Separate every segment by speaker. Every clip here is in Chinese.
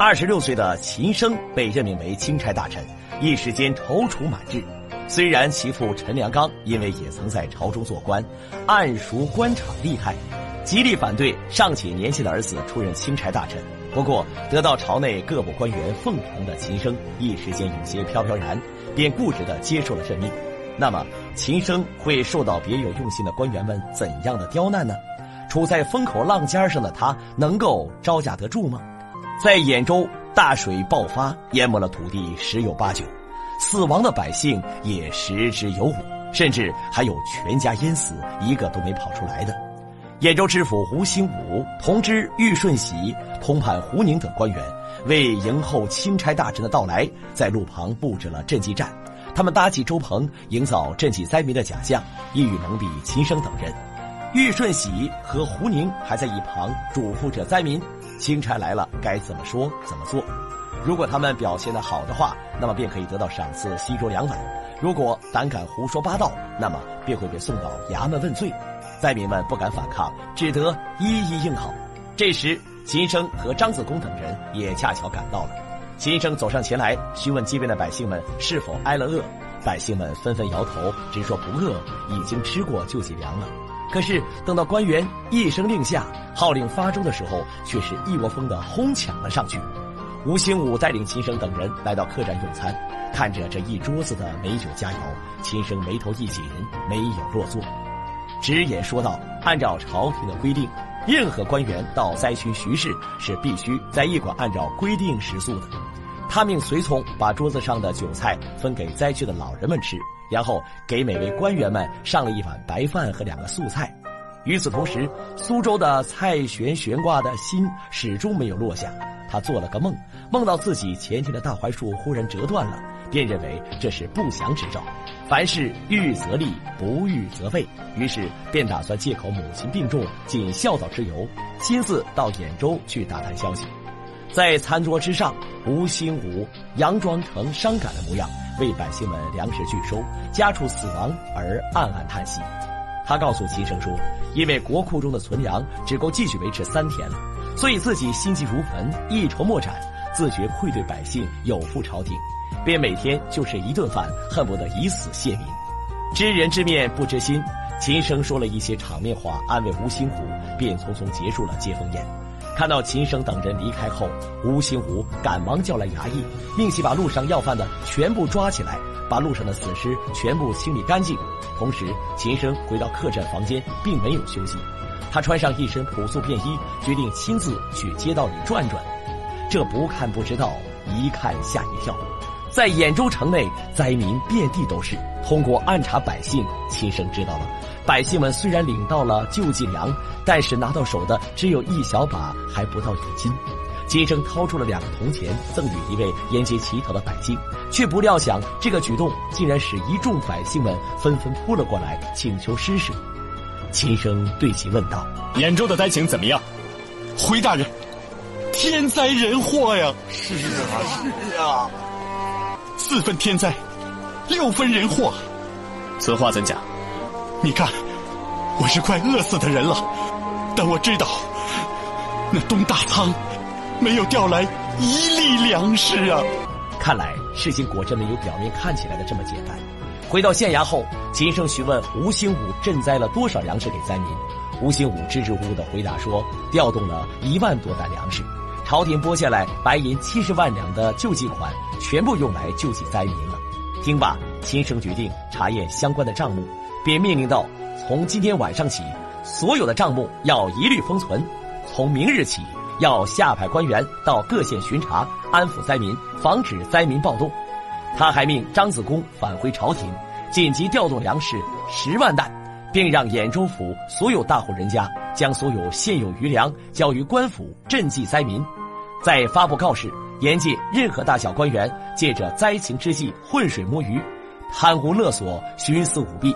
Speaker 1: 二十六岁的秦升被任命为钦差大臣，一时间踌躇满志。虽然其父陈良刚因为也曾在朝中做官，暗熟官场厉害，极力反对尚且年轻的儿子出任钦差大臣。不过，得到朝内各部官员奉承的秦升，一时间有些飘飘然，便固执地接受了任命。那么，秦升会受到别有用心的官员们怎样的刁难呢？处在风口浪尖上的他，能够招架得住吗？在兖州，大水爆发，淹没了土地十有八九，死亡的百姓也十之有五，甚至还有全家淹死，一个都没跑出来的。兖州知府胡兴武同知玉顺喜、通判胡宁等官员，为迎候钦差大臣的到来，在路旁布置了赈济站。他们搭起周棚，营造赈济灾民的假象，意欲蒙蔽秦升等人。玉顺喜和胡宁还在一旁嘱咐着灾民：钦差来了，该怎么说怎么做。如果他们表现得好的话，那么便可以得到赏赐西粥两碗；如果胆敢胡说八道，那么便会被送到衙门问罪。灾民们不敢反抗，只得一一应好。这时，秦升和张子公等人也恰巧赶到了。秦升走上前来，询问街边的百姓们是否挨了饿。百姓们纷纷摇头，直说不饿，已经吃过救济粮了。可是等到官员一声令下，号令发出的时候，却是一窝蜂的哄抢了上去。吴兴武带领秦升等人来到客栈用餐，看着这一桌子的美酒佳肴，秦升眉头一紧，没有落座。直言说道：“按照朝廷的规定，任何官员到灾区巡视是必须在驿馆按照规定食宿的。他命随从把桌子上的酒菜分给灾区的老人们吃，然后给每位官员们上了一碗白饭和两个素菜。与此同时，苏州的蔡玄悬挂的心始终没有落下。他做了个梦，梦到自己前庭的大槐树忽然折断了。”便认为这是不祥之兆，凡事预则立，不预则废。于是便打算借口母亲病重，尽孝道之由，亲自到兖州去打探消息。在餐桌之上，吴兴武佯装成伤感的模样，为百姓们粮食拒收，家畜死亡而暗暗叹息。他告诉齐生说：“因为国库中的存粮只够继续维持三天了，所以自己心急如焚，一筹莫展，自觉愧对百姓，有负朝廷。”便每天就吃一顿饭，恨不得以死谢民。知人知面不知心，秦升说了一些场面话安慰吴兴虎，便匆匆结束了接风宴。看到秦升等人离开后，吴兴武赶忙叫来衙役，命其把路上要饭的全部抓起来，把路上的死尸全部清理干净。同时，秦升回到客栈房间，并没有休息。他穿上一身朴素便衣，决定亲自去街道里转转。这不看不知道，一看吓一跳。在兖州城内，灾民遍地都是。通过暗查百姓，亲生知道了，百姓们虽然领到了救济粮，但是拿到手的只有一小把，还不到一斤。金生掏出了两个铜钱，赠予一位沿街乞讨的百姓，却不料想这个举动竟然使一众百姓们纷纷扑了过来，请求施舍。秦生对其问道：“
Speaker 2: 兖州的灾情怎么样？”
Speaker 3: 回大人，天灾人祸呀！
Speaker 4: 是啊，是啊。
Speaker 3: 四分天灾，六分人祸。
Speaker 2: 此话怎讲？
Speaker 3: 你看，我是快饿死的人了，但我知道，那东大仓没有调来一粒粮食啊。
Speaker 1: 看来事情果真没有表面看起来的这么简单。回到县衙后，秦升询问吴兴武赈灾了多少粮食给灾民。吴兴武支支吾吾的回答说，调动了一万多担粮食。朝廷拨下来白银七十万两的救济款，全部用来救济灾民了。听罢，秦升决定查验相关的账目，便命令道：“从今天晚上起，所有的账目要一律封存；从明日起，要下派官员到各县巡查，安抚灾民，防止灾民暴动。”他还命张子公返回朝廷，紧急调动粮食十万担，并让兖州府所有大户人家将所有现有余粮交于官府赈济灾民。再发布告示，严禁任何大小官员借着灾情之际浑水摸鱼、贪污勒索、徇私舞弊。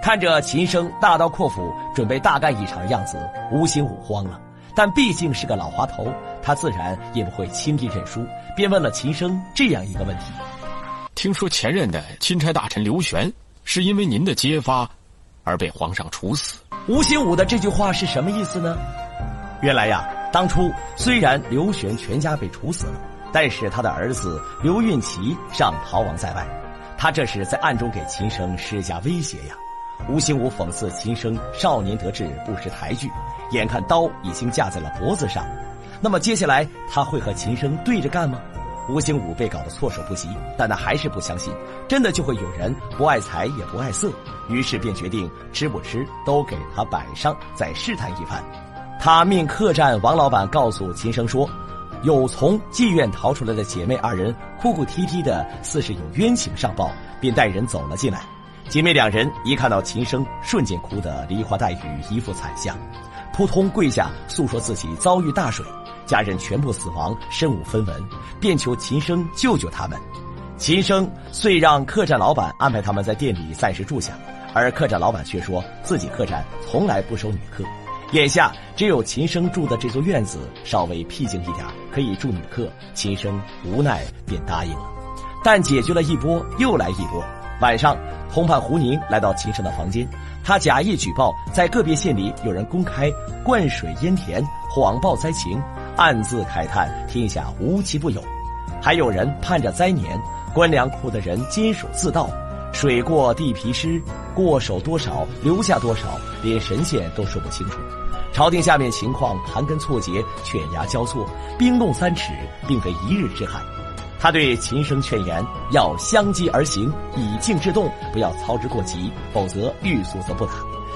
Speaker 1: 看着秦升大刀阔斧准备大干一场的样子，吴兴武慌了。但毕竟是个老滑头，他自然也不会轻易认输，便问了秦升这样一个问题：“
Speaker 2: 听说前任的钦差大臣刘玄是因为您的揭发而被皇上处死？”
Speaker 1: 吴兴武的这句话是什么意思呢？原来呀。当初虽然刘玄全家被处死了，但是他的儿子刘运奇尚逃亡在外，他这是在暗中给秦升施加威胁呀。吴兴武讽刺秦升少年得志不识抬举，眼看刀已经架在了脖子上，那么接下来他会和秦升对着干吗？吴兴武被搞得措手不及，但他还是不相信，真的就会有人不爱财也不爱色，于是便决定吃不吃都给他摆上，再试探一番。他命客栈王老板告诉秦升说，有从妓院逃出来的姐妹二人哭哭啼啼的，似是有冤情上报，便带人走了进来。姐妹两人一看到秦升，瞬间哭得梨花带雨，一副惨相，扑通跪下诉说自己遭遇大水。家人全部死亡，身无分文，便求秦升救救他们。秦升遂让客栈老板安排他们在店里暂时住下，而客栈老板却说自己客栈从来不收女客，眼下只有秦升住的这座院子稍微僻静一点，可以住女客。秦升无奈便答应了，但解决了一波，又来一波。晚上，通判胡宁来到秦升的房间，他假意举报在个别县里有人公开灌水淹田，谎报灾情。暗自慨叹天下无奇不有，还有人盼着灾年，官粮库的人监守自盗，水过地皮湿，过手多少留下多少，连神仙都说不清楚。朝廷下面情况盘根错节，犬牙交错，冰冻三尺，并非一日之寒。他对秦升劝言，要相机而行，以静制动，不要操之过急，否则欲速则不达。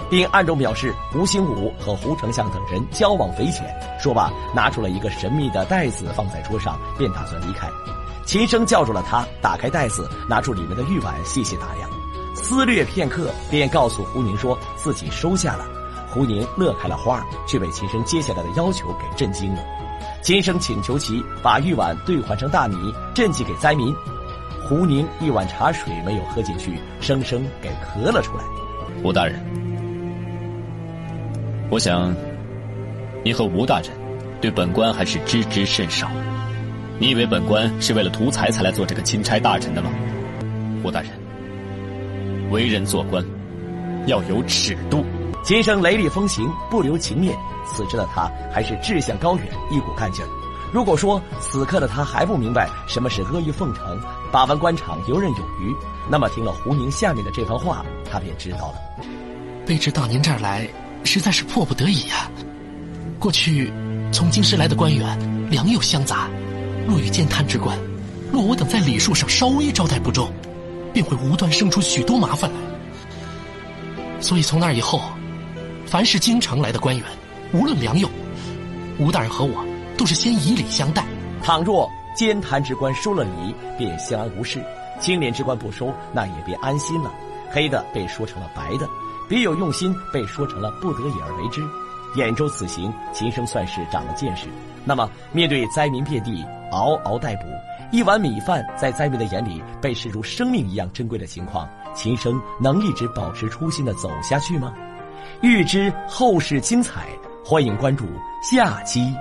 Speaker 1: 并暗中表示吴兴武和胡丞相等人交往匪浅。说罢，拿出了一个神秘的袋子放在桌上，便打算离开。秦升叫住了他，打开袋子，拿出里面的玉碗，细细打量，思虑片刻，便告诉胡宁说自己收下了。胡宁乐开了花，却被秦升接下来的要求给震惊了。秦升请求其把玉碗兑换成大米，赈济给灾民。胡宁一碗茶水没有喝进去，生生给咳了出来。
Speaker 5: 胡大人。我想，你和吴大人对本官还是知之甚少。你以为本官是为了图财才来做这个钦差大臣的吗？胡大人，为人做官要有尺度。
Speaker 1: 今生雷厉风行，不留情面。此时的他还是志向高远，一股干劲儿。如果说此刻的他还不明白什么是阿谀奉承，把玩官场游刃有余，那么听了胡宁下面的这番话，他便知道了。
Speaker 6: 卑职到您这儿来。实在是迫不得已呀！过去从京师来的官员良莠相杂，若遇监贪之官，若我等在礼数上稍微招待不周，便会无端生出许多麻烦来。所以从那以后，凡是京城来的官员，无论良莠，吴大人和我都是先以礼相待。
Speaker 1: 倘若监贪之官收了礼，便相安无事；清廉之官不收，那也别安心了。黑的被说成了白的。别有用心被说成了不得已而为之，兖州此行，秦升算是长了见识。那么，面对灾民遍地，嗷嗷待哺，一碗米饭在灾民的眼里被视如生命一样珍贵的情况，秦升能一直保持初心的走下去吗？欲知后事精彩，欢迎关注下期。